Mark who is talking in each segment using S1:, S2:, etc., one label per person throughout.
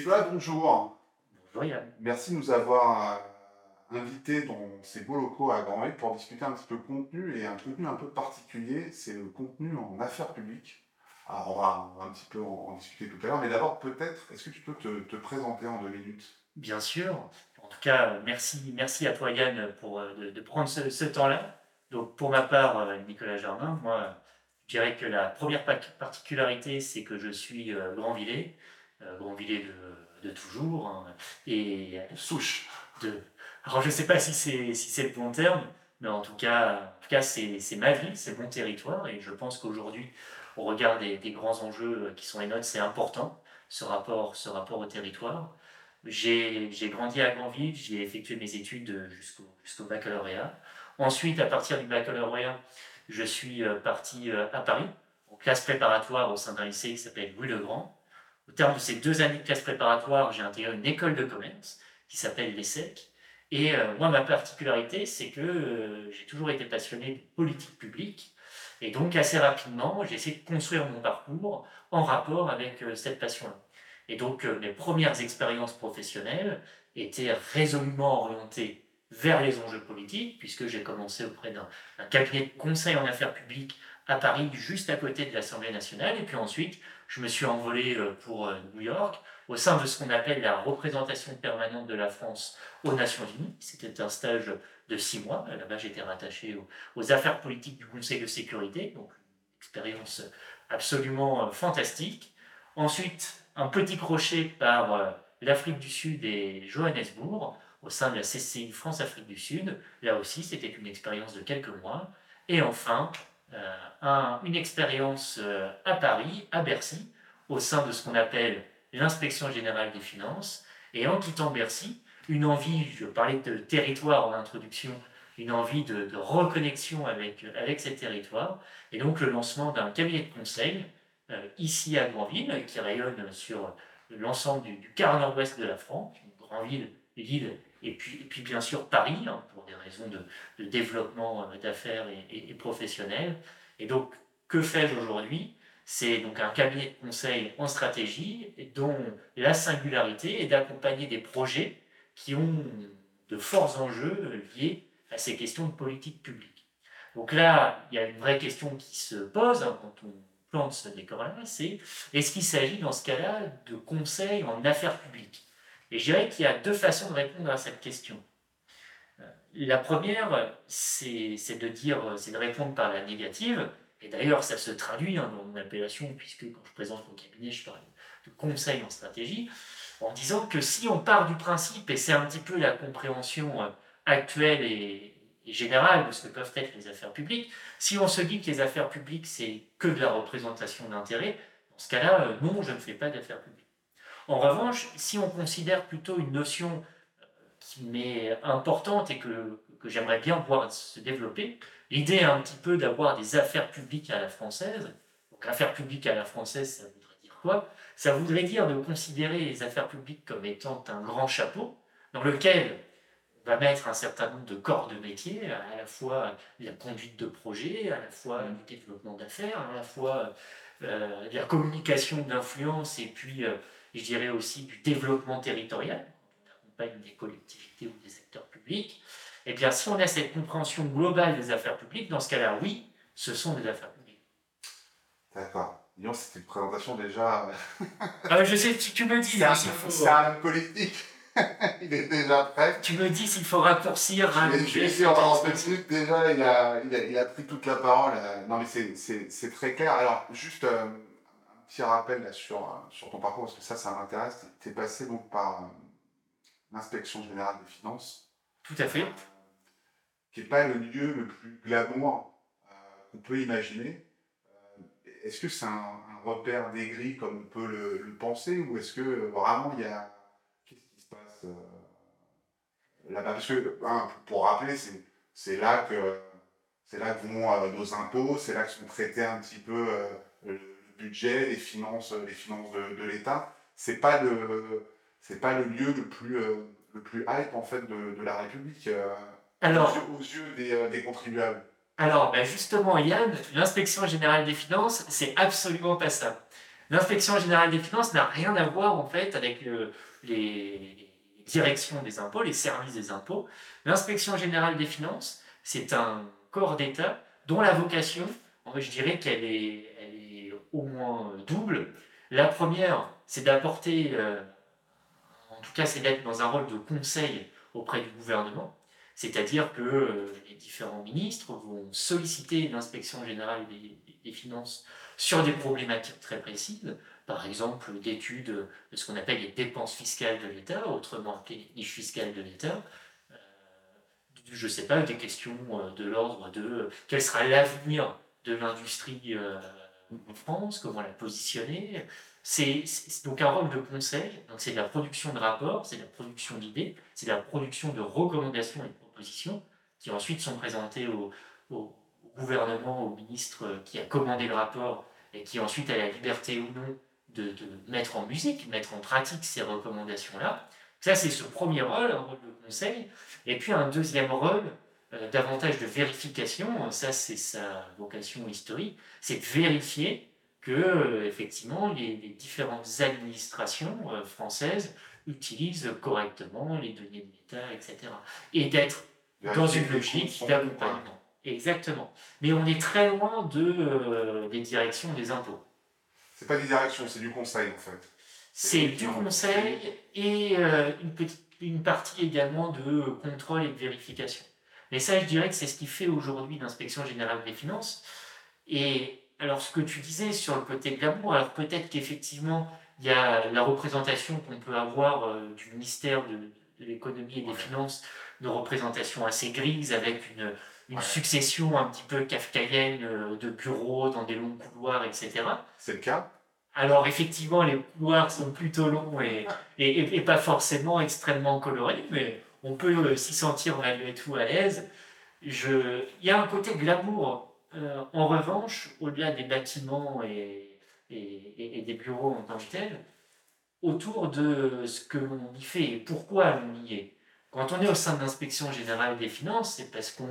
S1: Nicolas, bonjour.
S2: Bonjour Yann.
S1: Merci de nous avoir euh, invités dans ces beaux locaux à Grand pour discuter un petit peu contenu et un contenu un peu particulier, c'est le contenu en affaires publiques. Alors on va, un petit peu en, discuter tout à l'heure, mais d'abord peut-être, est-ce que tu peux te, présenter en deux minutes?
S2: Bien sûr. En tout cas, merci, merci à toi Yann pour, euh, de, prendre ce, temps-là. Donc pour ma part, euh, Nicolas Jardin, moi je dirais que la première particularité, c'est que je suis Grandvillers, Grandvillers de, de toujours, hein, et
S1: souche.
S2: De, alors je ne sais pas si c'est si c'est le bon terme, mais en tout cas, en tout cas c'est ma vie, c'est mon territoire, et je pense qu'aujourd'hui, au regard des, grands enjeux euh, qui sont les nôtres, c'est important, ce rapport, ce rapport au territoire. J'ai grandi à Granville, j'ai effectué mes études jusqu'au baccalauréat. Ensuite, à partir du baccalauréat, je suis euh, parti euh, à Paris, en classe préparatoire au sein d'un lycée qui s'appelle Louis le Grand. Au terme de ces deux années de classe préparatoire, j'ai intégré une école de commerce qui s'appelle l'ESSEC. Et moi, ma particularité, c'est que j'ai toujours été passionné de politique publique. Et donc, assez rapidement, j'ai essayé de construire mon parcours en rapport avec euh, cette passion-là. Et donc, euh, mes premières expériences professionnelles étaient résolument orientées vers les enjeux politiques, puisque j'ai commencé auprès d'un cabinet de conseil en affaires publiques à Paris, juste à côté de l'Assemblée nationale. Et puis ensuite, je me suis envolé euh, pour New York, au sein de ce qu'on appelle la représentation permanente de la France aux Nations Unies. C'était un stage de six mois. Là-bas, j'étais rattaché aux, affaires politiques du Conseil de sécurité, donc expérience absolument euh, fantastique. Ensuite, un petit crochet par euh, l'Afrique du Sud et Johannesburg, au sein de la CCI France-Afrique du Sud. Là aussi, c'était une expérience de quelques mois. Et enfin, euh, une expérience à Paris, à Bercy, au sein de ce qu'on appelle l'inspection générale des finances. Et en quittant Bercy, une envie, je parlais de territoire en introduction, une envie de, reconnexion avec, avec ces territoires, et donc le lancement d'un cabinet de conseil euh, ici à Grandville, qui rayonne sur l'ensemble du, quart nord-ouest de la France, Grandville, Lille, et puis, et puis bien sûr Paris, hein, pour des raisons de, développement euh, d'affaires et, et, professionnels. Et donc, que fais-je aujourd'hui? C'est donc un cabinet de conseil en stratégie dont la singularité est d'accompagner des projets qui ont de forts enjeux liés à ces questions de politique publique. Donc là, il y a une vraie question qui se pose hein, quand on plante ce décor-là, c'est est-ce qu'il s'agit dans ce cas-là de conseils en affaires publiques? Et je dirais qu'il y a deux façons de répondre à cette question. Euh, la première, c'est de dire, c'est de répondre par la négative, et d'ailleurs ça se traduit hein, dans mon appellation, puisque quand je présente mon cabinet, je parle de conseil en stratégie en disant que si on part du principe, et c'est un petit peu la compréhension euh, actuelle et, générale de ce que peuvent être les affaires publiques, si on se dit que les affaires publiques, c'est que de la représentation d'intérêts, dans ce cas-là, euh, non, je ne fais pas d'affaires publiques. En revanche, si on considère plutôt une notion euh, qui m'est importante et que, j'aimerais bien voir se développer, l'idée un petit peu d'avoir des affaires publiques à la française. Donc, affaires publiques à la française, ça voudrait dire quoi? Ça voudrait dire de considérer les affaires publiques comme étant un grand chapeau dans lequel va mettre un certain nombre de corps de métier, à la fois la conduite de projet, à la fois le développement d'affaires, à la fois euh, la communication d'influence et puis, euh, je dirais aussi du développement territorial, accompagne des collectivités ou des secteurs publics. Et eh bien, si on a cette compréhension globale des affaires publiques, dans ce cas-là, oui, ce sont des affaires publiques.
S1: D'accord c'était une présentation déjà.
S2: ah, je sais, tu, me dis.
S1: C'est un politique. il est déjà prêt.
S2: Tu me dis s'il faut raccourcir.
S1: Hein, je vais en 30 minutes déjà, il a, il, a, il a, pris toute la parole. Non, mais c'est très clair. Alors, juste euh, un petit rappel là, sur, euh, sur ton parcours, parce que ça, ça m'intéresse. Tu es passé donc par euh, l'inspection générale des finances.
S2: Tout à fait.
S1: qui n'est pas le lieu le plus glamour qu'on peut imaginer est-ce que c'est un, repère dégris comme on peut le, penser ou est-ce que vraiment il y a. Qu'est-ce qui se passe euh, là-bas? Parce que, hein, pour rappeler, c'est là que. C'est là que vont euh, nos impôts, c'est là que sont traités un petit peu euh, budget, les finances, les finances de, l'État. C'est pas le, c'est pas le lieu le plus, le plus hype en fait de, la République
S2: Alors,
S1: aux, yeux, des, des contribuables.
S2: Alors, ben justement, Yann, l'inspection générale des finances, c'est absolument pas ça. L'inspection générale des finances n'a rien à voir en fait avec les directions des impôts, les services des impôts. L'inspection générale des finances, c'est un corps d'État dont la vocation, je dirais qu'elle est, elle est au moins double. La première, c'est d'apporter, euh, en tout cas, c'est d'être dans un rôle de conseil auprès du gouvernement. C'est-à-dire que euh, les différents ministres vont solliciter l'inspection générale des, finances sur des problématiques très précises, par exemple d'études de ce qu'on appelle les dépenses fiscales de l'État, autrement appelées les niches fiscales de l'État, euh, je ne sais pas, des questions de l'ordre de quel sera l'avenir de l'industrie en France, comment la positionner. C'est donc un rôle de conseil, c'est de la production de rapports, c'est de la production d'idées, c'est de la production de recommandations et de propositions qui ensuite sont présentées au, gouvernement, au ministre qui a commandé le rapport et qui ensuite a la liberté ou non de, mettre en musique, mettre en pratique ces recommandations-là. Ça, c'est ce premier rôle, un rôle de conseil. Et puis un deuxième rôle, davantage de vérification, ça c'est sa vocation historique, c'est de vérifier que euh, effectivement les, différentes administrations euh, françaises utilisent correctement les données de l'État, etc. Et d'être dans une logique d'accompagnement. Exactement. Mais on est très loin de, euh, des directions des impôts.
S1: C'est pas des directions, c'est du conseil en fait.
S2: C'est du conseil et une, petite, une partie également de contrôle et de vérification. Mais ça, je dirais que c'est ce qui fait aujourd'hui l'inspection générale des finances. Et alors, ce que tu disais sur le côté glamour, alors peut-être qu'effectivement, il y a la représentation qu'on peut avoir euh, du ministère de, l'économie et des finances, une représentation assez grise avec une, une succession un petit peu kafkaïenne euh, de bureaux dans des longs couloirs, etc.
S1: C'est le cas
S2: alors effectivement, les couloirs sont plutôt longs et, et, et pas forcément extrêmement colorés, mais on peut s'y sentir malgré tout à l'aise. Je... Il y a un côté glamour euh, en revanche, au-delà des bâtiments et, des bureaux en tant que tels, autour de ce que l'on y fait et pourquoi on y est. Quand on est au sein de l'inspection générale des finances, c'est parce qu'on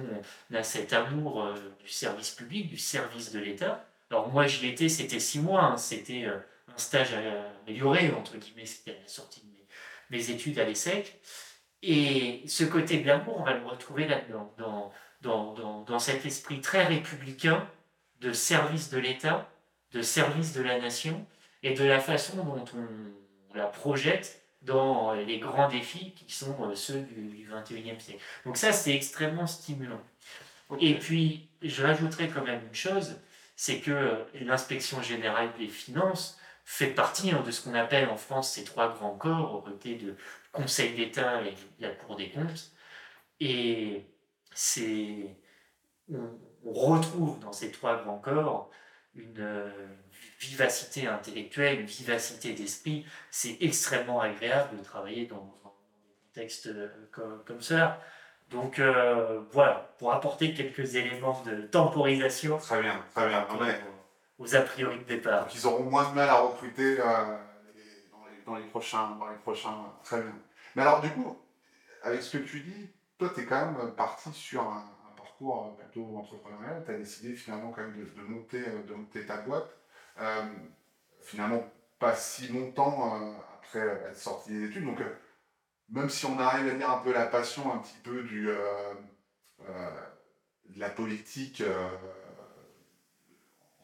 S2: a cet amour euh, du service public, du service de l'État. Alors moi j'y étais, c'était six mois, hein. c'était euh, un stage amélioré, entre guillemets, c'était la sortie de mes, mes études à l'ESSEC. Et ce côté glamour, on va le retrouver là-dedans, dans, dans, dans, dans, cet esprit très républicain de service de l'État, de service de la nation, et de la façon dont on, la projette dans les grands défis qui sont euh, ceux du, 21e siècle. Donc ça, c'est extrêmement stimulant. Et puis, je rajouterai quand même une chose, c'est que l'inspection générale des finances fait partie hein, de ce qu'on appelle en France ces trois grands corps, au côté de Conseil d'État et la Cour des comptes. Et c'est, on, retrouve dans ces trois grands corps une, vivacité intellectuelle, une vivacité d'esprit. C'est extrêmement agréable de travailler dans, dans des contextes euh, comme, comme ça. Donc euh, voilà, pour apporter quelques éléments de temporisation.
S1: Très bien, très bien.
S2: Aux, a priori de départ.
S1: Donc ils auront moins de mal à recruter euh, dans, les, prochains, dans les prochains. Très bien. Mais alors du coup, avec ce que tu dis, toi, tu es quand même parti sur un, parcours plutôt entrepreneurial. Tu as décidé finalement quand même de, monter, euh, de monter ta boîte. Euh, finalement, pas si longtemps euh, après être sorti des études. Donc, même si on arrive à dire un peu la passion un petit peu du, de la politique,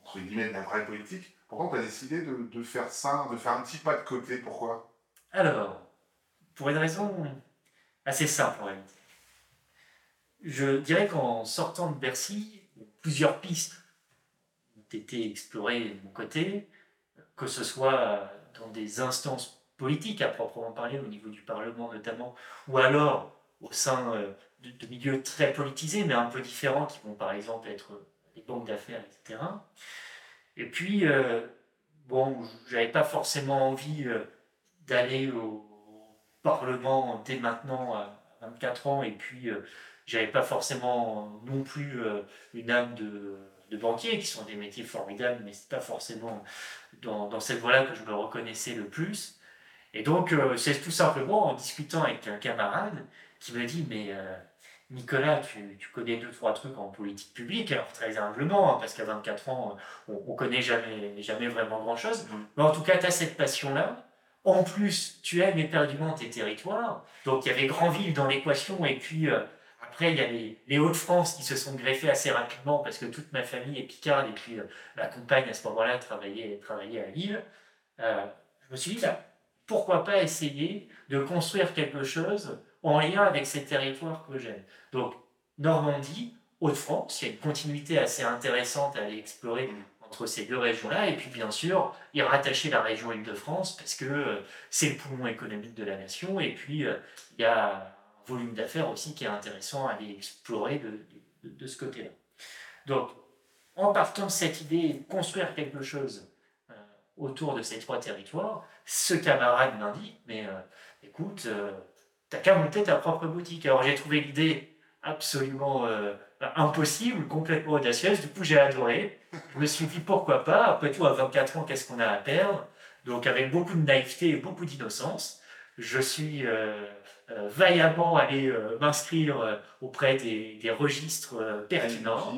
S1: entre guillemets, de la vraie politique, pourquoi tu as décidé de, de, faire ça, de faire un petit pas de côté Pourquoi?
S2: Alors, pour une raison assez simple en réalité. Je dirais qu'en sortant de Bercy, plusieurs pistes ont été explorées de mon côté, que ce soit dans des instances politiques à proprement parler, au niveau du Parlement notamment, ou alors au sein euh, de, milieux très politisés, mais un peu différents, qui vont par exemple être les banques d'affaires, etc. Et puis, euh, bon, j'avais pas forcément envie euh, d'aller au Parlement dès maintenant à 24 ans, et puis j'avais pas forcément non plus euh, une âme de, banquier, qui sont des métiers formidables, mais c'est pas forcément dans, cette voie-là que je me reconnaissais le plus. Et donc, euh, c'est tout simplement en discutant avec un camarade qui me dit Mais euh, Nicolas, tu, tu, connais deux, trois trucs en politique publique, alors très humblement, hein, parce qu'à 24 ans, on ne connaît jamais, jamais vraiment grand-chose. Mm. Mais en tout cas, tu as cette passion-là. En plus, tu aimes éperdument tes territoires. Donc, il y avait Grandville dans l'équation, et puis euh, après, il y a les, Hauts-de-France qui se sont greffés assez rapidement, parce que toute ma famille est picarde, et puis euh, ma compagne, à ce moment-là, travaillait, travaillait à Lille. Euh, je me suis dit, pourquoi pas essayer de construire quelque chose en lien avec ces territoires que j'aime. Donc, Normandie, Hauts-de-France, il y a une continuité assez intéressante à aller explorer entre ces deux régions-là, et puis bien sûr, y rattacher la région Île-de-France, parce que euh, c'est le poumon économique de la nation, et puis euh, il y a un volume d'affaires aussi qui est intéressant à aller explorer de, de, ce côté-là. Donc, en partant de cette idée de construire quelque chose euh, autour de ces trois territoires, ce camarade m'indique, mais écoute, t'as qu'à monter ta propre boutique. Alors j'ai trouvé l'idée absolument euh, impossible, complètement audacieuse, du coup j'ai adoré. Je me suis dit pourquoi pas, après tout à 24 ans, qu'est-ce qu'on a à perdre? Donc avec beaucoup de naïveté et beaucoup d'innocence, je suis euh, euh, vaillamment allé m'inscrire auprès des, des registres pertinents.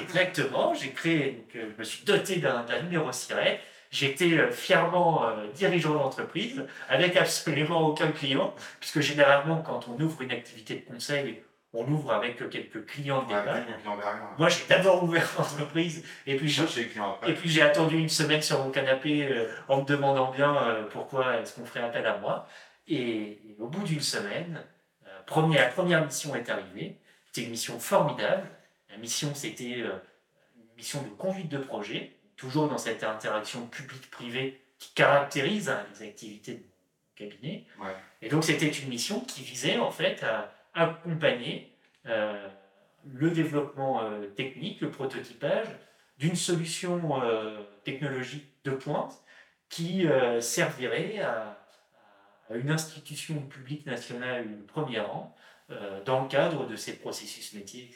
S2: Exactement, j'ai créé, donc, je me suis doté d'un numéro SIRET J'étais euh, fièrement euh, dirigeant d'entreprise avec absolument aucun client, puisque généralement, quand on ouvre une activité de conseil, on ouvre avec quelques clients de Moi, j'ai d'abord ouvert l'entreprise et puis j'ai attendu une semaine sur mon canapé euh, en me demandant bien pourquoi est-ce qu'on ferait appel à moi. Et, au bout d'une semaine, première, la première mission est arrivée. C'était une mission formidable. La mission, c'était une mission de conduite de projet toujours dans cette interaction publique-privée qui caractérise hein, les activités de cabinet. Et donc c'était une mission qui visait en fait à accompagner euh, le développement euh, technique, le prototypage d'une solution euh, technologique de pointe qui servirait à, à, une institution publique nationale de premier rang dans le cadre de ces processus métiers.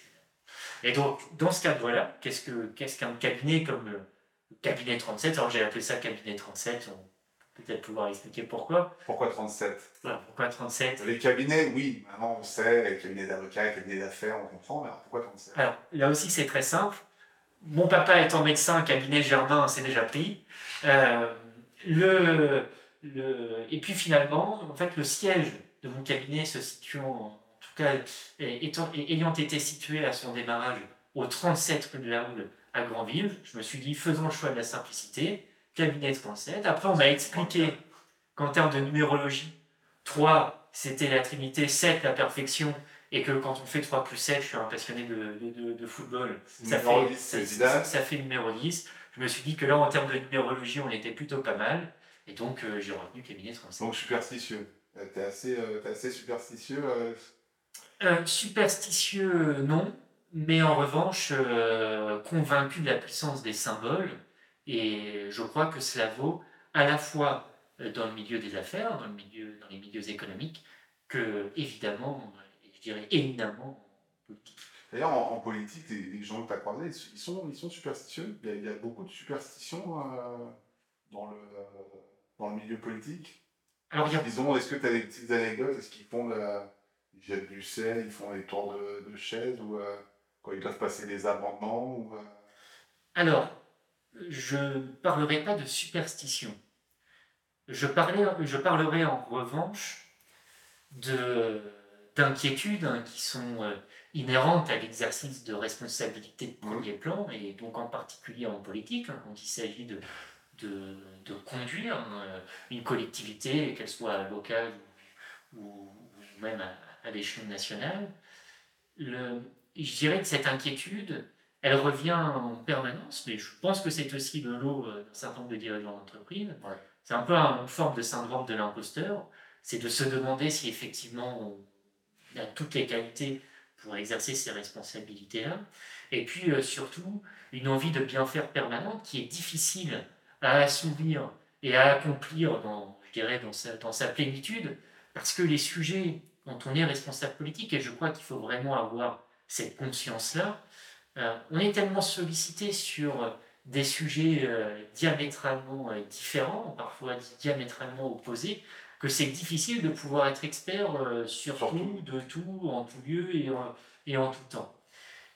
S2: Et donc, dans ce cadre-là, qu'est-ce qu'un cabinet comme cabinet 37. Alors j'ai appelé ça cabinet 37. On peut peut-être pouvoir expliquer pourquoi.
S1: Pourquoi 37
S2: Pourquoi 37
S1: Les cabinets, oui, maintenant on sait, les cabinets d'avocats, les cabinets d'affaires, on comprend, mais alors pourquoi 37
S2: Alors là aussi c'est très simple. Mon papa étant médecin, cabinet Germain, c'est déjà pris. Euh, le, le, et puis finalement, en fait, le siège de mon cabinet se situant, en tout cas, étant, ayant été situé à son démarrage au 37 rue de la Houle, à Grandville. Je me suis dit, faisons le choix de la simplicité, cabinet 37. Après, on m'a expliqué qu'en termes de numérologie, 3, c'était la trinité, 7, la perfection, et que quand on fait 3 plus 7, je suis un passionné de, de, football, ça fait, ça, ça, fait numéro 10. Je me suis dit que là, en termes de numérologie, on était plutôt pas mal, et donc euh, j'ai retenu cabinet 37.
S1: Donc superstitieux. Euh, t'es assez, euh, assez superstitieux
S2: Superstitieux, non mais en revanche, euh, convaincu de la puissance des symboles, et je crois que cela vaut à la fois euh, dans le milieu des affaires, dans, le milieu, dans les milieux économiques, que évidemment, je dirais éminemment politique.
S1: D'ailleurs, en, politique, les, gens que tu as croisés, ils sont, ils sont superstitieux. Il y, a, beaucoup de superstitions euh, dans, le, dans le milieu politique. Alors, Disons, est-ce que tu as des petites anecdotes? Est-ce qu'ils font ils jettent du sel, ils font des tours de, de chaises ou, quand ils doivent passer des amendements ou, euh,
S2: Alors, je ne parlerai pas de superstition. Je, je parlerai en revanche d'inquiétudes hein, qui sont euh, inhérentes à l'exercice de responsabilité de premier mmh. plan, et donc en particulier en politique, hein, quand il s'agit de, de, conduire euh, une collectivité, qu'elle soit locale ou, même à, à l'échelon national. Le, je dirais que cette inquiétude, elle revient en permanence, mais je pense que c'est aussi de l'eau d'un certain nombre de dirigeants d'entreprise. C'est un peu une forme de syndrome de l'imposteur, c'est de se demander si effectivement on a toutes les qualités pour exercer ces responsabilités-là. Et puis euh, surtout, une envie de bien faire permanente qui est difficile à assouvir et à accomplir dans, je dirais, dans sa, dans sa plénitude, parce que les sujets dont on est responsable politique, et je crois qu'il faut vraiment avoir cette conscience-là, euh, on est tellement sollicité sur des sujets euh, diamétralement euh, différents, parfois diamétralement opposés, que c'est difficile de pouvoir être expert sur tout, de tout, en tout lieu et en, et en tout temps.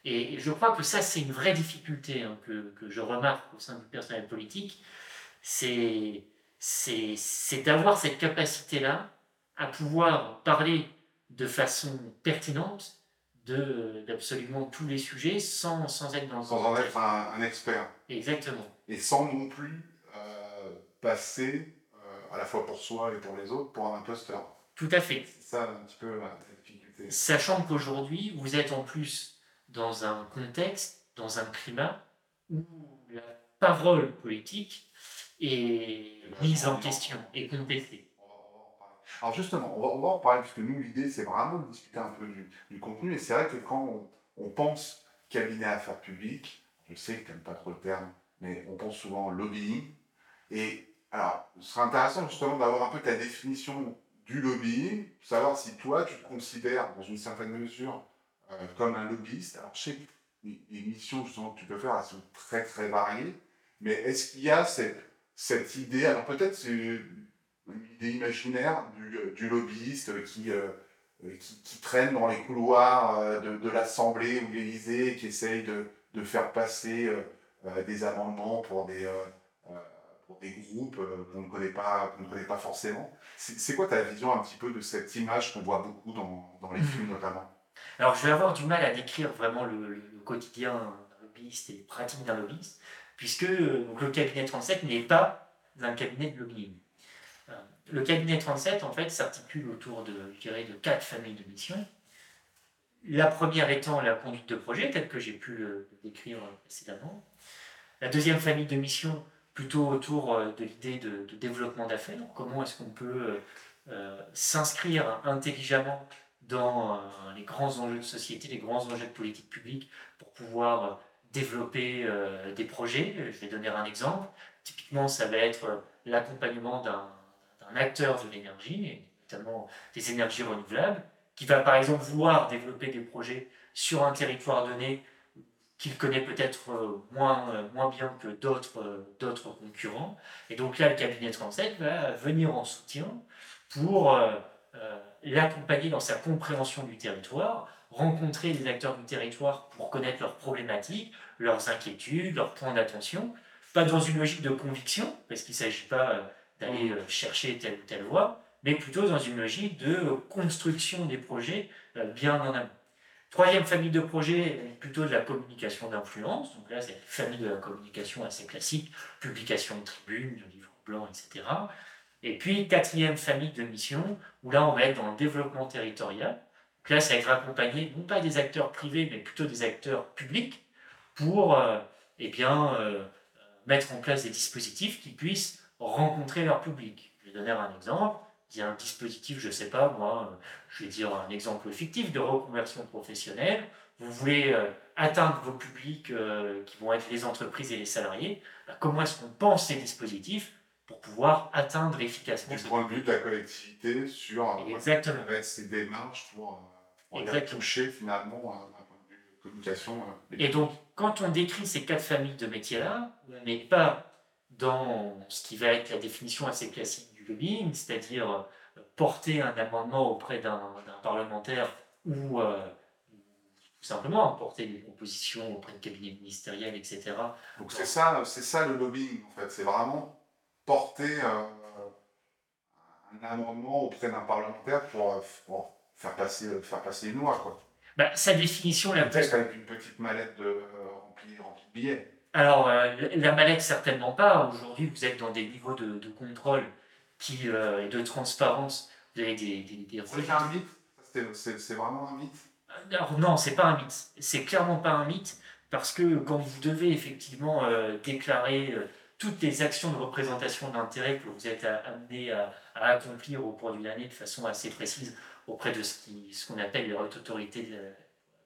S2: Et je crois que ça, c'est une vraie difficulté hein, que, que, je remarque au sein du personnel politique, c'est d'avoir cette capacité-là à pouvoir parler de façon pertinente d'absolument tous les sujets sans, sans être dans
S1: Sans en être un, expert.
S2: Exactement.
S1: Et sans non plus euh, passer, euh, à la fois pour soi et pour les autres, pour un imposteur.
S2: Tout à fait.
S1: C'est ça un petit peu la difficulté.
S2: Sachant qu'aujourd'hui, vous êtes en plus dans un contexte, dans un climat où la parole politique est mise en question et contestée.
S1: Alors justement, on va, en parler, puisque nous, l'idée, c'est vraiment de discuter un peu du, contenu. Et c'est vrai que quand on, pense cabinet affaires publiques, je sais que tu n'aimes pas trop le terme, mais on pense souvent lobbying. Et alors, ce serait intéressant justement d'avoir un peu ta définition du lobbying, savoir si toi, tu te considères, dans une certaine mesure, euh, comme un lobbyiste. Alors, je sais que les, missions justement, que tu peux faire, elles sont très, très variées. Mais est-ce qu'il y a cette, cette idée, alors peut-être c'est l'idée imaginaire du, euh, du lobbyiste qui, euh, qui, qui, traîne dans les couloirs euh, de, de l'Assemblée ou de l'Élysée, qui essaye de, de faire passer des amendements pour des, pour des groupes qu'on ne, connaît pas, qu'on ne connaît pas forcément. C'est quoi ta vision un petit peu de cette image qu'on voit beaucoup dans, dans les films notamment?
S2: Alors je vais avoir du mal à décrire vraiment le, le quotidien d'un lobbyiste et les pratiques d'un lobbyiste, puisque donc, le cabinet 37 n'est pas un cabinet de lobbying. Le cabinet 37, en fait, s'articule autour de, je de quatre familles de missions. La première étant la conduite de projet, telle que j'ai pu le décrire précédemment. La deuxième famille de missions, plutôt autour euh, de l'idée de, développement d'affaires. Comment est-ce qu'on peut euh, euh, s'inscrire intelligemment dans les grands enjeux de société, les grands enjeux de politique publique pour pouvoir développer des projets? Je vais donner un exemple. Typiquement, ça va être l'accompagnement d'un un acteur de l'énergie, notamment des énergies renouvelables, qui va par exemple vouloir développer des projets sur un territoire donné qu'il connaît peut-être euh, moins, euh, moins bien que d'autres euh, d'autres concurrents. Et donc là, le cabinet 37 va venir en soutien pour l'accompagner dans sa compréhension du territoire, rencontrer les acteurs du territoire pour connaître leurs problématiques, leurs inquiétudes, leurs points d'attention, pas dans une logique de conviction, parce qu'il ne s'agit pas d'aller euh, chercher telle ou telle voie, mais plutôt dans une logique de construction des projets euh, bien en amont. Troisième famille de projets, plutôt de la communication d'influence. Donc là, c'est une famille de la communication assez classique, publication de tribunes, de livres blancs, etc. Et puis, quatrième famille de mission, où là, on va être dans le développement territorial. Donc là, ça va être accompagné, non pas des acteurs privés, mais plutôt des acteurs publics, pour euh, eh bien, mettre en place des dispositifs qui puissent rencontrer leur public. Je vais donner un exemple. Il y a un dispositif, je ne sais pas, moi, euh, je vais dire un exemple fictif de reconversion professionnelle. Vous voulez euh, atteindre vos publics euh, qui vont être les entreprises et les salariés. Bah, comment est-ce qu'on pense ces dispositifs pour pouvoir atteindre efficacement
S1: Du point de vue de la collectivité sur
S2: Exactement.
S1: ces démarches pour, pour toucher finalement un point de vue de communication.
S2: Et donc, quand on décrit ces quatre familles de métiers-là, on n'est pas dans ce qui va être la définition assez classique du lobbying, c'est-à-dire euh, porter un amendement auprès d'un parlementaire ou euh, tout simplement porter des propositions auprès de cabinets ministériels, etc.
S1: Donc c'est ça, c'est ça le lobbying en fait, c'est vraiment porter euh, un amendement auprès d'un parlementaire pour, faire passer, faire passer une loi quoi.
S2: Bah, sa définition la
S1: plus. avec une petite mallette de, remplie, remplie de billets.
S2: Alors, euh, la mallette, certainement pas. Aujourd'hui, vous êtes dans des niveaux de, contrôle qui, euh, et de transparence.
S1: Vous avez des, des, C'est un mythe? C'est vraiment un mythe?
S2: Alors, non, c'est pas un mythe. C'est clairement pas un mythe parce que quand vous devez effectivement euh, déclarer toutes les actions de représentation d'intérêt que vous êtes amené à, accomplir au cours d'une année de façon assez précise auprès de ce qu'on ce appelle les autorités de la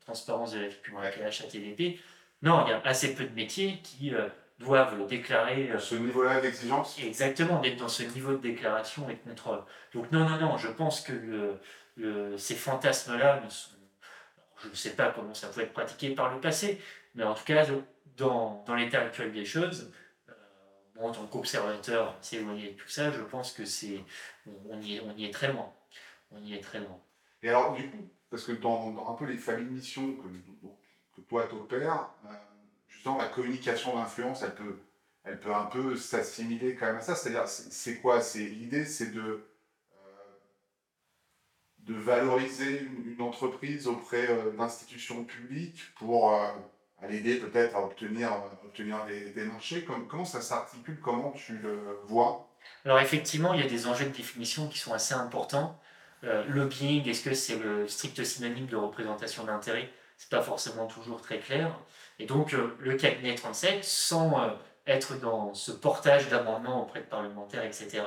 S2: transparence de la vie publique, la HATVP, non, il y a assez peu de métiers qui euh, doivent déclarer.
S1: Euh, ce niveau-là d'exigence
S2: Exactement, d'être dans ce niveau de déclaration et de contrôle. Donc, non, non, non, je pense que ces fantasmes-là ne sont. Je ne sais pas comment ça peut être pratiqué par le passé, mais en tout cas, dans, dans l'état actuel des choses, euh, en tant qu'observateur, s'éloigner de tout ça, je pense que c'est, on, y est, on y est très loin. On y est très loin.
S1: Et alors, du coup, parce que dans, un peu les familles de que, que toi t'opères, euh, justement, la communication d'influence, elle peut, elle peut un peu s'assimiler quand même à ça. C'est-à-dire, c'est quoi? L'idée, c'est de euh, de valoriser une, entreprise auprès euh, d'institutions publiques pour l'aider peut-être à obtenir, obtenir des, marchés. Comme, comment ça s'articule? Comment tu le vois?
S2: Alors effectivement, il y a des enjeux de définition qui sont assez importants. Euh, lobbying, est-ce que c'est le strict synonyme de représentation d'intérêt C'est pas forcément toujours très clair. Et donc, euh, le cabinet 37, sans euh, être dans ce portage d'amendements auprès de parlementaires, etc.,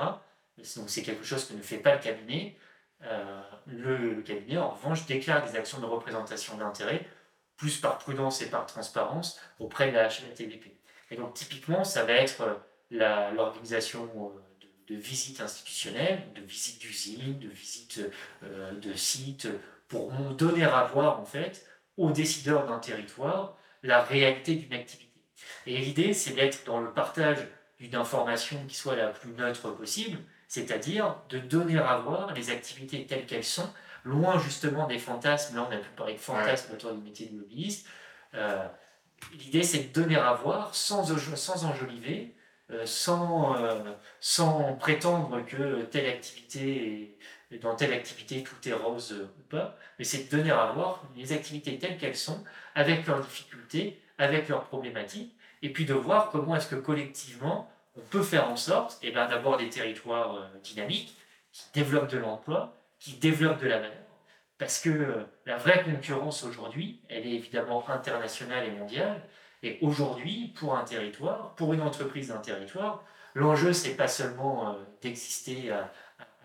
S2: donc c'est quelque chose que ne fait pas le cabinet, le, cabinet, en revanche, déclare des actions de représentation d'intérêt, plus par prudence et par transparence, auprès de la HLTVP. Et donc, typiquement, ça va être l'organisation de visites institutionnelles, de visites d'usines, de visites euh, de sites, pour donner à voir en fait aux décideurs d'un territoire la réalité d'une activité. Et l'idée, c'est d'être dans le partage d'une information qui soit la plus neutre possible, c'est-à-dire de donner à voir les activités telles qu'elles sont, loin justement des fantasmes. Là, on a pu parler de fantasmes autour du métier de lobbyiste. Euh, l'idée, c'est de donner à voir sans, sans enjoliver, euh, sans, euh, sans prétendre que telle activité est, dans telle activité tout est rose ou pas, mais c'est de donner à voir les activités telles qu'elles sont, avec leurs difficultés, avec leurs problématiques, et puis de voir comment est-ce que collectivement on peut faire en sorte et eh ben, d'avoir des territoires euh, dynamiques qui développent de l'emploi, qui développent de la valeur. Parce que la vraie concurrence aujourd'hui, elle est évidemment internationale et mondiale, et aujourd'hui, pour un territoire, pour une entreprise d'un territoire, l'enjeu, c'est pas seulement euh, d'exister à,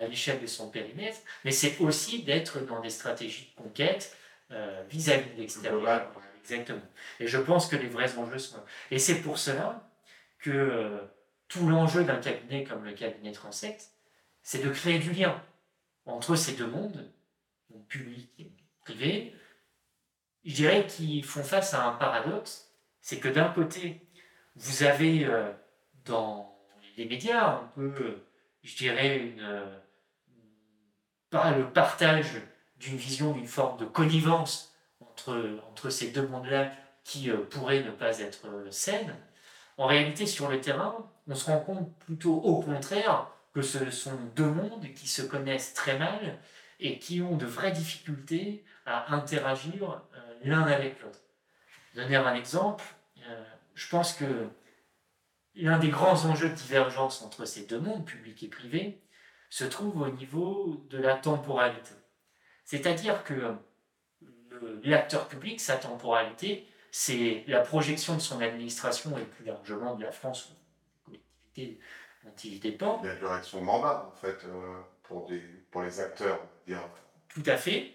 S2: l'échelle de son périmètre, mais c'est aussi d'être dans des stratégies de conquête euh, vis-à-vis de l'extérieur. Exactement. Et je pense que les vrais enjeux sont Et c'est pour cela que euh, tout l'enjeu d'un cabinet comme le cabinet Transect, c'est de créer du lien entre ces deux mondes, public et privé, je dirais qu'ils font face à un paradoxe c'est que d'un côté, vous avez euh, dans les médias un peu, je dirais, une, le partage d'une vision, d'une forme de connivence entre, entre ces deux mondes-là qui pourraient ne pas être saines. En réalité, sur le terrain, on se rend compte plutôt au contraire que ce sont deux mondes qui se connaissent très mal et qui ont de vraies difficultés à interagir l'un avec l'autre. Donner un exemple, euh, je pense que l'un des grands enjeux de divergence entre ces deux mondes, public et privé, se trouve au niveau de la temporalité. C'est-à-dire que l'acteur public, sa temporalité, c'est la projection de son administration et plus largement de la France, collectivité dont il dépend.
S1: La durée de son mandat, en fait, euh, pour, des, pour les acteurs. Dire.
S2: Tout à fait.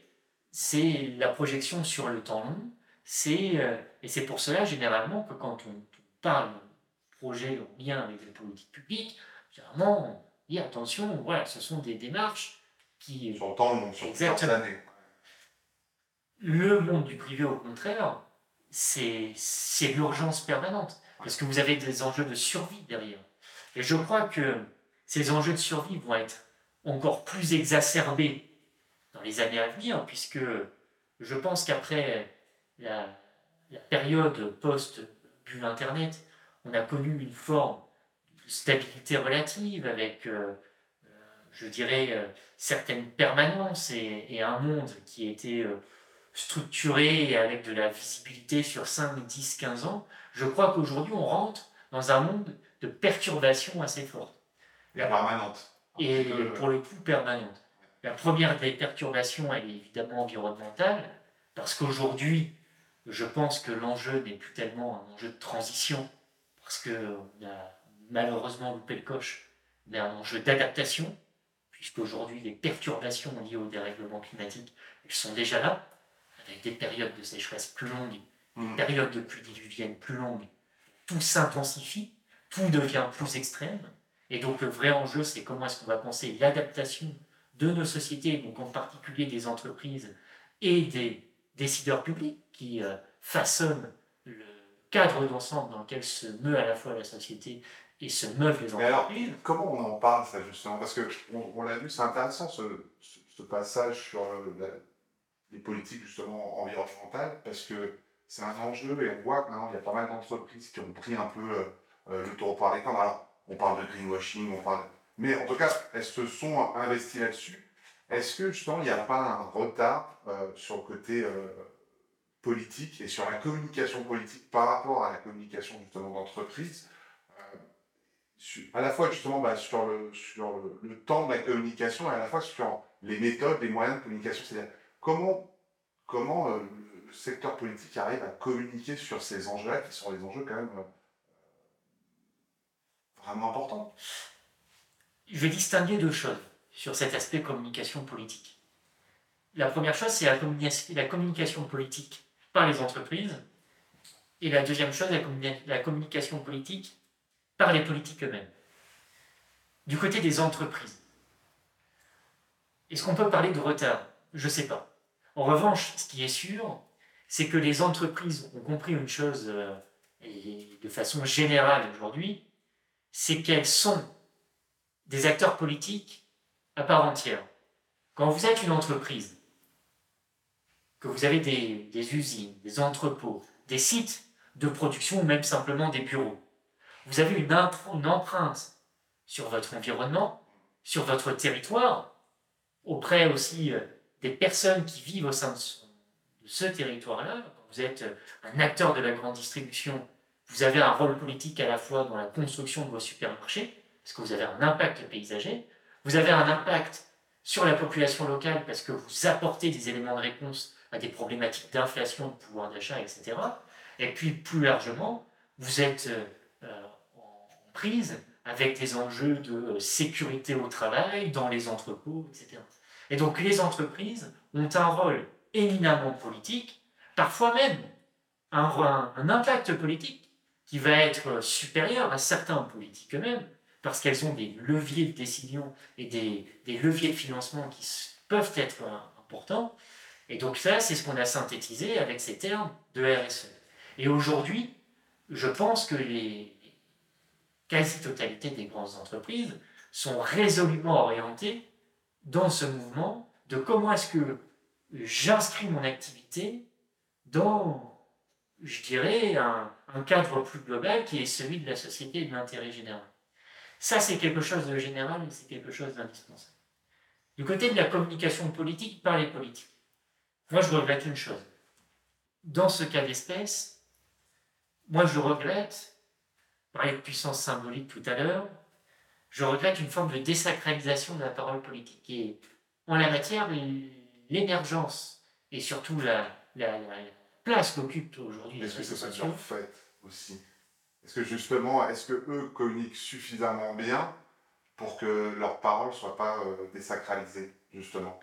S2: C'est la projection sur le temps long, c'est, euh, et c'est pour cela, généralement, que quand on, parle de projet en lien avec les politiques publiques, généralement, dit attention, voilà, ce sont des démarches qui.
S1: Sur le temps sur plusieurs années.
S2: Le monde du privé, au contraire, c'est, l'urgence permanente. Parce que vous avez des enjeux de survie derrière. Et je crois que ces enjeux de survie vont être encore plus exacerbés dans les années à venir, puisque je pense qu'après la, période post-bulle Internet, on a connu une forme stabilité relative avec, euh, euh, je dirais, euh, certaines permanences et, un monde qui était structuré avec de la visibilité sur 5, 10, 15 ans. Je crois qu'aujourd'hui, on rentre dans un monde de perturbations assez fortes.
S1: La permanente.
S2: Et pour le coup, permanente. La première des perturbations, elle est évidemment environnementale, parce qu'aujourd'hui, je pense que l'enjeu n'est plus tellement un enjeu de transition, parce qu'on a malheureusement loupé le coche, mais un enjeu d'adaptation, puisqu'aujourd'hui les perturbations liées au dérèglement climatique, elles sont déjà là, avec des périodes de sécheresse plus longues, des mmh. périodes de pluie diluvienne plus longues. Tout s'intensifie, tout devient plus extrême, et donc le vrai enjeu, c'est comment est-ce qu'on va penser l'adaptation de nos sociétés, donc en particulier des entreprises et des décideurs publics, qui euh, façonne le cadre d'ensemble dans lequel se meut à la fois la société et se meuvent les entreprises.
S1: comment on en parle, ça, justement? Parce que on, l'a vu, c'est intéressant ce, ce, passage sur les politiques, justement, environnementales, parce que c'est un enjeu et on voit que maintenant, il y a pas mal d'entreprises qui ont pris un peu euh, euh, le taureau par les cornes. Alors, on parle de greenwashing, on parle. Mais en tout cas, elles se sont investies là-dessus. Est-ce que, justement, il n'y a pas un retard euh, sur le côté politique et sur la communication politique par rapport à la communication, justement, d'entreprise? À la fois justement bah, sur, le, sur le, temps de la communication et à la fois sur les méthodes, les moyens de communication. C'est-à-dire comment, comment euh, le secteur politique arrive à communiquer sur ces enjeux-là, qui sont des enjeux quand même euh, vraiment importants.
S2: Je vais distinguer deux choses sur cet aspect communication politique. La première chose, c'est la, communication politique par les entreprises. Et la deuxième chose, la communication politique par les politiques eux-mêmes. Du côté des entreprises, est-ce qu'on peut parler de retard? Je ne sais pas. En revanche, ce qui est sûr, c'est que les entreprises ont compris une chose euh, de façon générale aujourd'hui, c'est qu'elles sont des acteurs politiques à part entière. Quand vous êtes une entreprise, que vous avez des usines, des entrepôts, des sites de production ou même simplement des bureaux, vous avez une, empreinte sur votre environnement, sur votre territoire, auprès aussi euh, des personnes qui vivent au sein de ce, territoire-là. Vous êtes euh, un acteur de la grande distribution, vous avez un rôle politique à la fois dans la construction de vos supermarchés, parce que vous avez un impact paysager, vous avez un impact sur la population locale parce que vous apportez des éléments de réponse à des problématiques d'inflation, de pouvoir d'achat, etc. Et puis plus largement, vous êtes euh, avec des enjeux de sécurité au travail, dans les entrepôts, etc. Et donc les entreprises ont un rôle éminemment politique, parfois même un, impact politique qui va être supérieur à certains politiques eux-mêmes, parce qu'elles ont des leviers de décision et des, leviers de financement qui peuvent être importants. Et donc ça, c'est ce qu'on a synthétisé avec ces termes de RSE. Et aujourd'hui, je pense que les quasi-totalité des grandes entreprises sont résolument orientées dans ce mouvement de comment est-ce que j'inscris mon activité dans, je dirais, un, cadre plus global qui est celui de la société et de l'intérêt général. Ça, c'est quelque chose de général et c'est quelque chose d'indispensable. Du côté de la communication politique par les politiques, moi, je regrette une chose. Dans ce cas d'espèce, moi, je regrette, par de puissance symbolique tout à l'heure, je regrette une forme de désacralisation de la parole politique. Et en la matière, l'émergence et surtout la, place qu'occupe aujourd'hui.
S1: Est-ce que c'est ça fait aussi? Est-ce que justement, est-ce que eux communiquent suffisamment bien pour que leurs paroles ne soient pas euh, désacralisées, justement?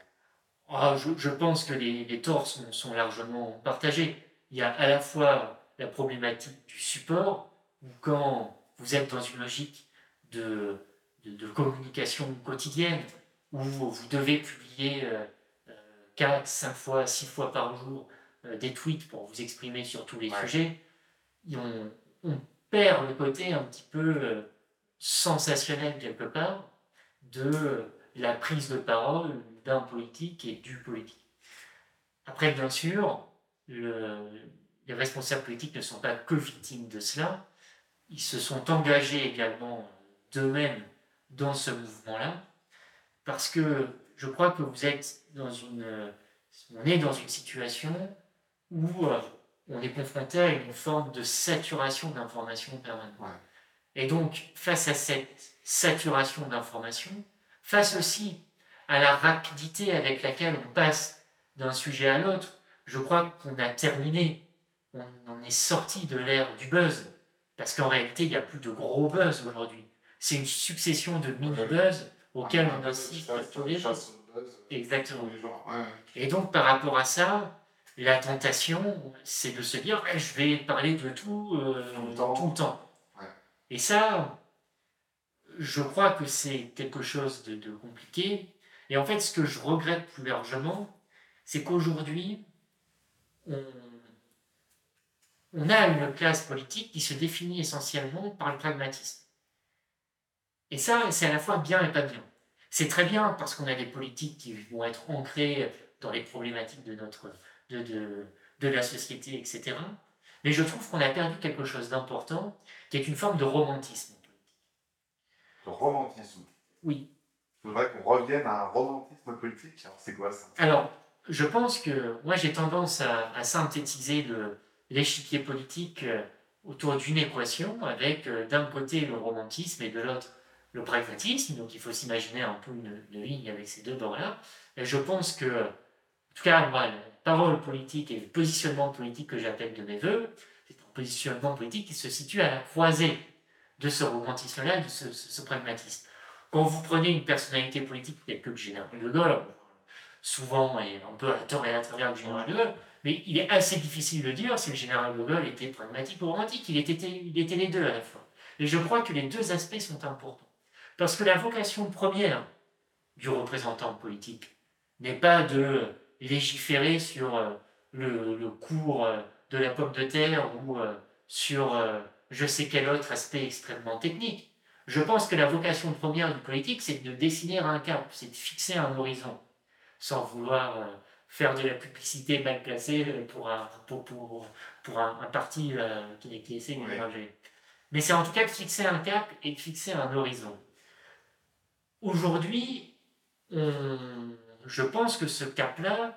S2: Ah, je, pense que les, torts sont, sont, largement partagés. Il y a à la fois la problématique du support, où quand vous êtes dans une logique de de, communication quotidienne, où vous devez publier 4, 5 fois, 6 fois par jour euh, des tweets pour vous exprimer sur tous les sujets, on, on, perd le côté un petit peu euh, sensationnel quelque part de la prise de parole d'un politique et du politique. Après, bien sûr, les responsables politiques ne sont pas que victimes de cela, ils se sont engagés également d'eux-mêmes dans ce mouvement-là, parce que je crois que vous êtes dans une, on est dans une situation où euh, on est confronté à une forme de saturation d'informations permanente. Et donc, face à cette saturation d'informations, face aussi à la rapidité avec laquelle on passe d'un sujet à l'autre, je crois qu'on a terminé, on, on est sorti de l'ère du buzz, parce qu'en réalité, il n'y a plus de gros buzz aujourd'hui c'est une succession de mini-buzz auxquels on assiste tous les jours. Exactement. Et donc, par rapport à ça, la tentation, c'est de se dire je vais parler de tout euh, tout le temps. Et ça, je crois que c'est quelque chose de, compliqué. Et en fait, ce que je regrette plus largement, c'est qu'aujourd'hui, on, on a une classe politique qui se définit essentiellement par le pragmatisme. Et ça, c'est à la fois bien et pas bien. C'est très bien parce qu'on a des politiques qui vont être ancrées dans les problématiques de, notre, de, de, de la société, etc. Mais je trouve qu'on a perdu quelque chose d'important, qui est une forme de romantisme.
S1: De romantisme
S2: Oui.
S1: Il faudrait qu'on revienne à un romantisme politique. Alors, c'est quoi ça?
S2: Alors, je pense que moi, j'ai tendance à, à synthétiser l'échiquier politique euh, autour d'une équation avec euh, d'un côté le romantisme et de l'autre le pragmatisme. Donc, il faut s'imaginer un peu une, ligne avec ces deux bords-là. Et je pense que, en tout cas, la parole politique et le positionnement politique que j'appelle de mes voeux, c'est un positionnement politique qui se situe à la croisée de ce romantisme-là, de ce, pragmatisme. Quand vous prenez une personnalité politique telle que le général de Gaulle, souvent et un peu à tort et à travers général de Gaulle, mais il est assez difficile de dire si le général de Gaulle était pragmatique ou romantique. Il était, les deux à la fois. Et je crois que les deux aspects sont importants. Parce que la vocation première du représentant politique n'est pas de légiférer sur euh, le, cours euh, de la pomme de terre ou euh, sur je sais quel autre aspect extrêmement technique. Je pense que la vocation première du politique, c'est de dessiner un cap, c'est de fixer un horizon, sans vouloir faire de la publicité mal placée pour un, pour, pour, pour un, parti qui, qui essaie de déranger. Mais c'est en tout cas de fixer un cap et de fixer un horizon. Aujourd'hui, je pense que ce cap-là,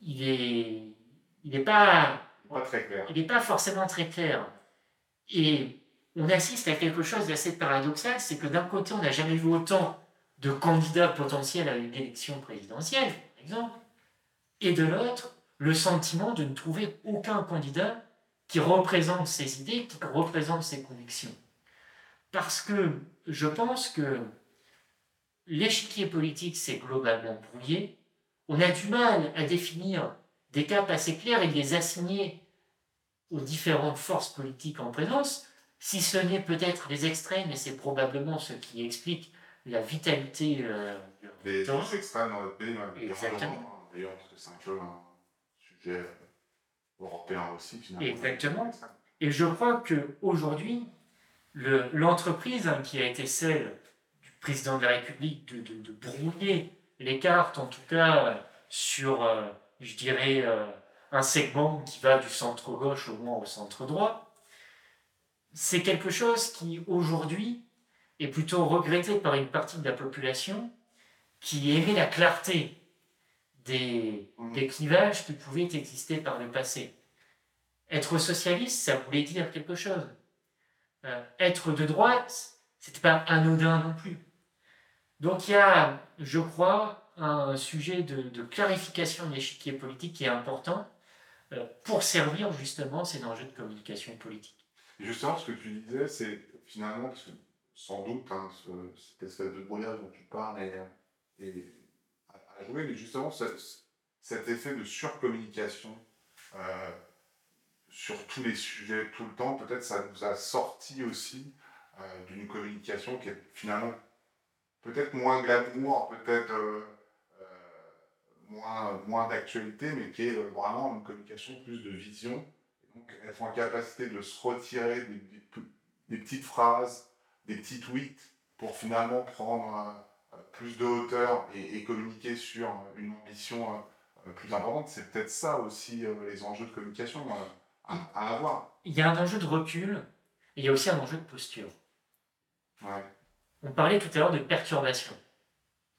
S2: il est, il n'est pas,
S1: pas très clair.
S2: Il n'est pas forcément très clair. Et on assiste à quelque chose d'assez paradoxal, c'est que d'un côté, on n'a jamais vu autant de candidats potentiels à une élection présidentielle, par exemple, et de l'autre, le sentiment de ne trouver aucun candidat qui représente ses idées, qui représente ses convictions. Parce que je pense que l'échiquier politique s'est globalement brouillé. On a du mal à définir des caps assez clairs et les assigner aux différentes forces politiques en présence, si ce n'est peut-être les extrêmes, et c'est probablement ce qui explique la vitalité euh,
S1: des extrêmes dans le pays. Exactement. D'ailleurs, parce que c'est un peu un sujet euh, européen aussi, finalement.
S2: Exactement. Et je crois qu'aujourd'hui, l'entreprise hein, qui a été celle président de la République de, brouiller les cartes, en tout cas sur, euh, je dirais, euh, un segment qui va du centre-gauche au moins au centre-droit, c'est quelque chose qui, aujourd'hui, est plutôt regretté par une partie de la population qui aimait la clarté des, mmh. des clivages qui pouvaient exister par le passé. Être socialiste, ça voulait dire quelque chose. Euh, être de droite, c'était pas anodin non plus. Donc il y a, je crois, un sujet de, clarification de l'échiquier politique qui est important euh, pour servir justement ces enjeux de communication politique.
S1: justement, ce que tu disais, c'est finalement, sans doute, hein, cette espèce de brouillage dont tu parles est, à jouer, mais justement, cet effet de surcommunication euh, sur tous les sujets tout le temps, peut-être ça nous a sorti aussi euh, d'une communication qui est finalement peut-être moins glamour, peut-être euh, moins, moins d'actualité, mais qui est vraiment une communication plus de vision. donc être en capacité de se retirer des, petites phrases, des petits tweets, pour finalement prendre plus de hauteur et, communiquer sur une ambition plus importante, c'est peut-être ça aussi les enjeux de communication à, à, avoir.
S2: Il y a un enjeu de recul, et il y a aussi un enjeu de posture.
S1: Ouais.
S2: On parlait tout à l'heure de perturbations,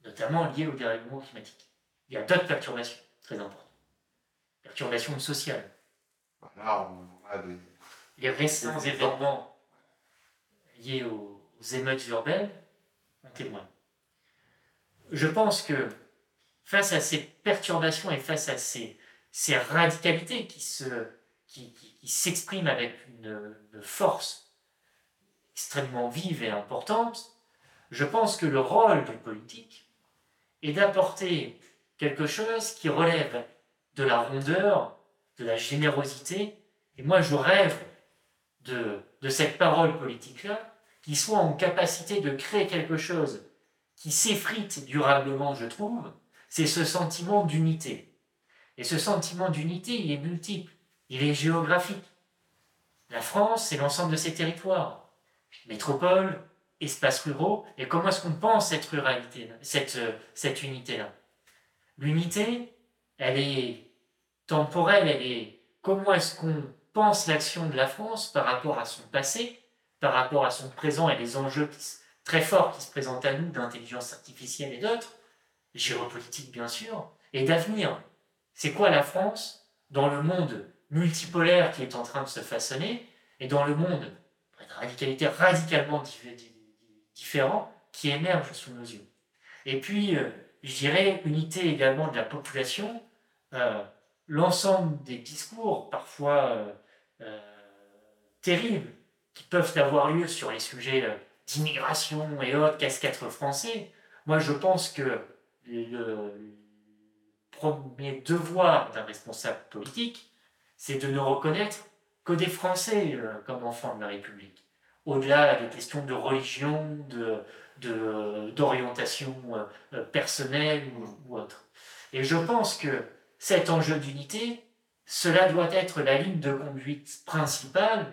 S2: notamment liées au dérèglement climatique. Il y a d'autres perturbations très importantes. Perturbations sociales.
S1: Là, on a des...
S2: Les récents événements liés aux, émeutes urbaines en témoignent. Je pense que face à ces perturbations et face à ces, ces radicalités qui s'expriment qui, avec une force extrêmement vive et importante, je pense que le rôle du politique est d'apporter quelque chose qui relève de la rondeur, de la générosité. Et moi, je rêve de, de cette parole politique-là qui soit en capacité de créer quelque chose qui s'effrite durablement, je trouve, c'est ce sentiment d'unité. Et ce sentiment d'unité, il est multiple, il est géographique. La France, c'est l'ensemble de ses territoires, métropole espaces ruraux et comment est-ce qu'on pense cette ruralité, cette, cette unité-là? L'unité, elle est temporelle, elle est comment est-ce qu'on pense l'action de la France par rapport à son passé, par rapport à son présent et les enjeux très forts qui se présentent à nous d'intelligence artificielle et d'autres, géopolitique bien sûr, et d'avenir. C'est quoi la France dans le monde multipolaire qui est en train de se façonner et dans le monde de radicalité radicalement différent qui émerge sous nos yeux? Et puis, euh, je dirais, unité également de la population, euh, l'ensemble des discours, parfois euh, terribles, qui peuvent avoir lieu sur les sujets d'immigration et autres, qu'est-ce qu'être français Moi, je pense que le premier devoir d'un responsable politique, c'est de ne reconnaître que des Français euh, comme enfants de la République. Au-delà des questions de religion, de, d'orientation euh, euh, personnelle ou, autre. Et je pense que cet enjeu d'unité, cela doit être la ligne de conduite principale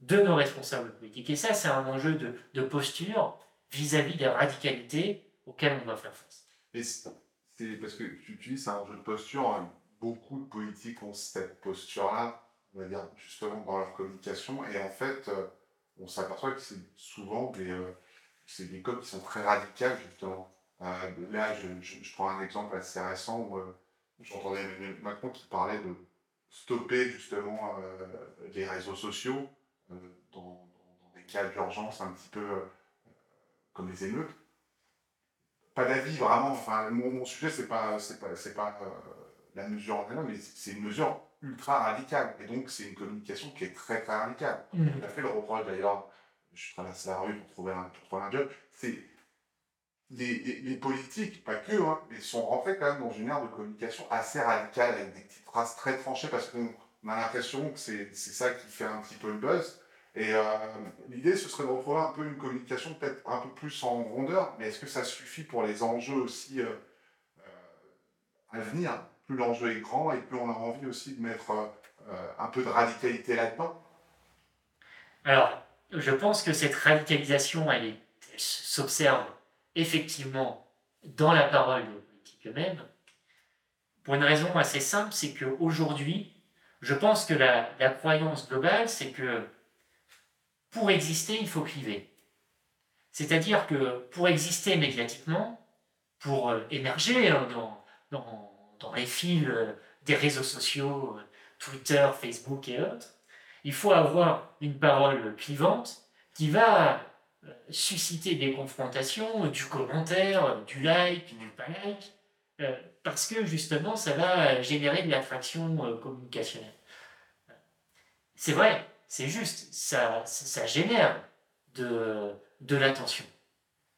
S2: de nos responsables politiques. Et ça, c'est un enjeu de, posture vis-à-vis des radicalités auxquelles on doit faire face.
S1: C'est parce que tu utilises un enjeu de posture, hein. beaucoup de politiques ont cette posture-là on va dire, justement dans leur communication. Et en fait, euh, on s'aperçoit que c'est souvent des, euh, c'est des codes qui sont très radicales, justement. Euh, là, je, prends un exemple assez récent où j'entendais Macron qui parlait de stopper justement les réseaux sociaux dans, des cas d'urgence un petit peu comme les émeutes. Pas d'avis vraiment, enfin, mon, sujet, c'est pas, c'est pas, c'est pas la mesure en elle-même, mais c'est une mesure ultra radical. Et donc, c'est une communication qui est très, très radicale. Il mm. a fait le reproche d'ailleurs, je traverse la rue pour trouver un, pour trouver un job, c'est les, les, politiques, pas que, hein, mais sont rentrés quand même dans une ère de communication assez radicale, avec des petites phrases très tranchées, parce qu'on a l'impression que c'est ça qui fait un petit peu le buzz. Et euh, l'idée, ce serait de retrouver un peu une communication peut-être un peu plus en rondeur, mais est-ce que ça suffit pour les enjeux aussi euh, euh, à venir? Plus l'enjeu est grand et plus on a envie aussi de mettre un peu de radicalité là-dedans.
S2: Alors, je pense que cette radicalisation, elle, s'observe effectivement dans la parole des politiques eux-mêmes, pour une raison assez simple, c'est qu'aujourd'hui, je pense que la, croyance globale, c'est que pour exister, il faut cliver. C'est-à-dire que pour exister médiatiquement, pour euh, émerger hein, dans, dans dans les fils euh, des réseaux sociaux, euh, Twitter, Facebook et autres, il faut avoir une parole clivante qui va susciter des confrontations, du commentaire, du like, du pas like, parce que justement ça va générer de l'attraction communicationnelle. C'est vrai, c'est juste, ça, ça génère de, de l'attention.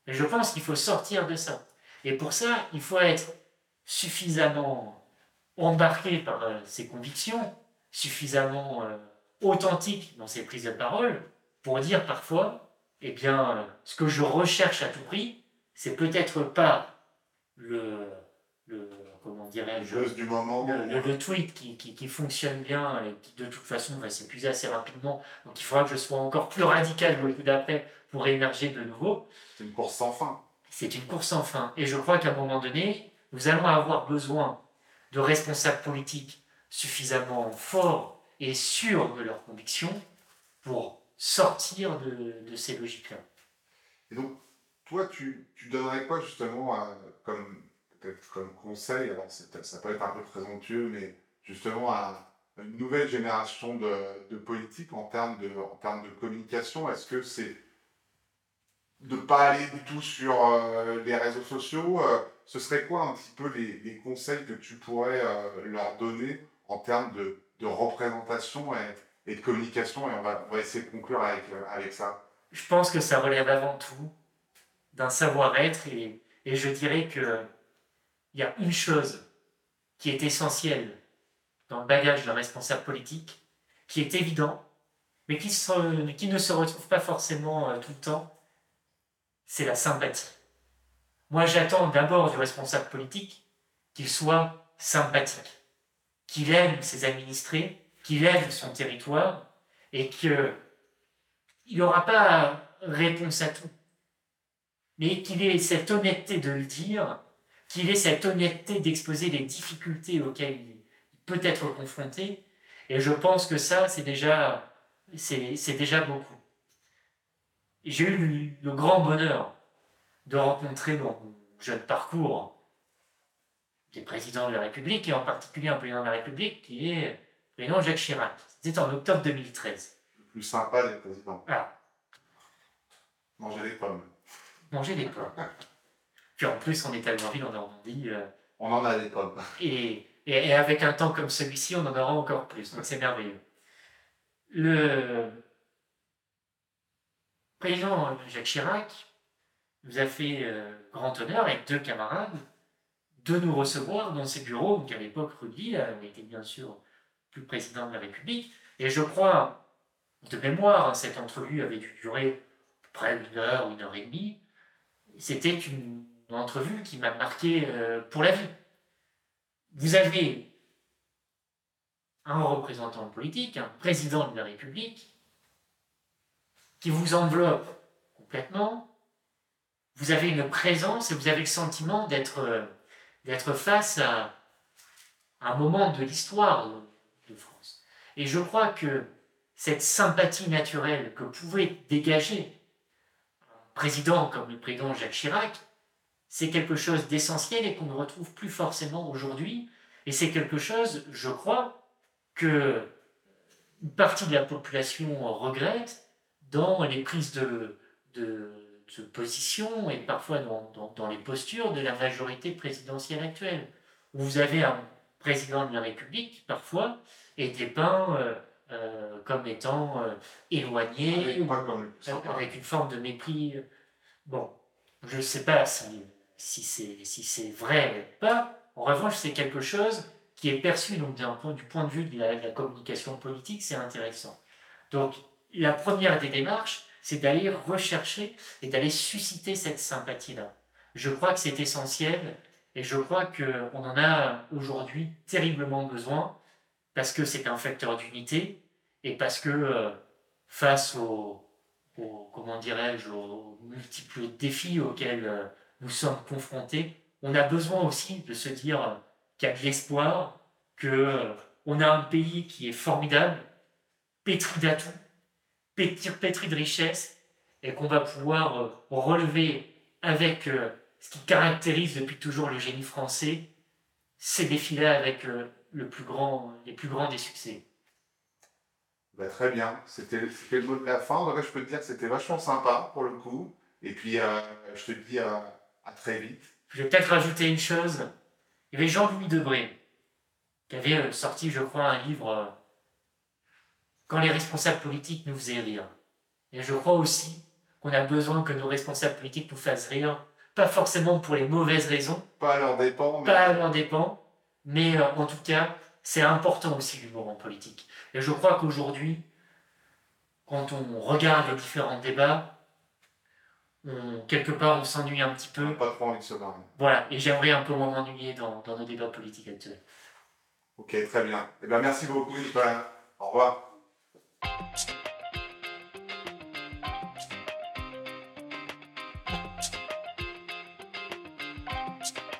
S2: Je pense qu'il faut sortir de ça. Et pour ça, il faut être suffisamment embarqué par euh, ses convictions, suffisamment euh, authentique dans ses prises de parole, pour dire parfois, eh bien, euh, ce que je recherche à tout prix, c'est peut-être pas le, le comment dirais-je,
S1: du moment
S2: le, le, tweet qui, qui, qui, fonctionne bien et qui de toute façon va s'épuiser assez rapidement. Donc il faudra que je sois encore plus radical le coup d'après pour émerger de nouveau.
S1: C'est une course sans fin.
S2: C'est une course sans fin. Et je crois qu'à un moment donné, nous allons avoir besoin de responsables politiques suffisamment forts et sûrs de leurs convictions pour sortir de, ces logiques-là.
S1: Et donc, toi, tu, tu donnerais quoi justement comme, comme conseil Alors, ça peut être un peu présomptueux, mais justement à une nouvelle génération de, de politiques en termes de, en termes de communication Est-ce que c'est de ne pas aller du tout sur euh, les réseaux sociaux euh, ce serait quoi un petit peu les, conseils que tu pourrais euh, leur donner en termes de, représentation et, de communication? Et on va, essayer de conclure avec, avec ça.
S2: Je pense que ça relève avant tout d'un savoir-être et, je dirais qu'il y a une chose qui est essentielle dans le bagage d'un responsable politique, qui est évident, mais qui, qui ne se retrouve pas forcément euh, tout le temps, c'est la sympathie. Moi, j'attends d'abord du responsable politique qu'il soit sympathique, qu'il aime ses administrés, qu'il aime son territoire et qu'il n'aura pas réponse à tout. mais qu'il ait cette honnêteté de le dire, qu'il ait cette honnêteté d'exposer les difficultés auxquelles il peut être confronté. Et je pense que ça, c'est déjà, c'est déjà beaucoup. J'ai eu le grand bonheur de rencontrer dans mon jeune parcours des présidents de la République, et en particulier un président de la République qui est président Jacques Chirac. C'était en octobre 2013.
S1: Le plus sympa des présidents.
S2: Ah.
S1: Manger des pommes.
S2: Manger des pommes. Puis en plus, on est à Grandville en Normandie. Euh,
S1: on en a des pommes.
S2: Et, et, avec un temps comme celui-ci, on en aura encore plus. Donc c'est merveilleux. Le président Jacques Chirac nous a fait euh, grand honneur avec deux camarades de nous recevoir dans ses bureaux, donc à l'époque Rudy était bien sûr plus président de la République. Et je crois, de mémoire, cette entrevue avait dû durer près d'une heure, une heure et demie. C'était une entrevue qui m'a marqué euh, pour la vie. Vous avez un représentant politique, un président de la République, qui vous enveloppe complètement. Vous avez une présence et vous avez le sentiment d'être euh, d'être face à un moment de l'histoire de France. Et je crois que cette sympathie naturelle que pouvait dégager un président comme le président Jacques Chirac, c'est quelque chose d'essentiel et qu'on ne retrouve plus forcément aujourd'hui. Et c'est quelque chose, je crois, que une partie de la population regrette dans les prises de, de de position et parfois dans, dans, les postures de la majorité présidentielle actuelle, où vous avez un président de la République parfois est dépeint euh, euh, comme étant euh, éloigné, avec, une forme de mépris. Bon, je ne sais pas si, si c'est si vrai ou pas. En revanche, c'est quelque chose qui est perçu donc point, du point de vue de la, de la communication politique, c'est intéressant. Donc, la première des démarches, c'est d'aller rechercher et d'aller susciter cette sympathie-là. Je crois que c'est essentiel et je crois qu'on en a aujourd'hui terriblement besoin parce que c'est un facteur d'unité et parce que euh, face aux, comment dirais-je, aux multiples défis auxquels euh, nous sommes confrontés, on a besoin aussi de se dire qu'il y a de l'espoir, qu'on euh, a un pays qui est formidable, pétri d'atouts, pétri de richesse et qu'on va pouvoir euh, relever avec euh, ce qui caractérise depuis toujours le génie français, ces défis-là avec le plus grand, les plus grands des succès.
S1: Bah, très bien, c'était le mot de la fin. je peux te dire que c'était vachement sympa pour le coup. Et puis, je te dis à, très vite.
S2: Je vais peut-être rajouter une chose. Il y avait Jean-Louis Debré qui avait sorti, je crois, un livre quand les responsables politiques nous faisaient rire. Et je crois aussi qu'on a besoin que nos responsables politiques nous fassent rire, pas forcément pour les mauvaises raisons.
S1: Pas à leur dépens.
S2: Mais... Pas à leur dépens, mais euh, en tout cas, c'est important aussi l'humour en politique. Et je crois qu'aujourd'hui, quand on regarde les différents débats, quelque part, on s'ennuie un petit peu.
S1: On pas trop envie de se marrer.
S2: Voilà, et j'aimerais un peu moins m'ennuyer dans, dans, nos débats politiques actuels.
S1: Ok, très bien. Eh bien, merci beaucoup, Nicolas. Au revoir.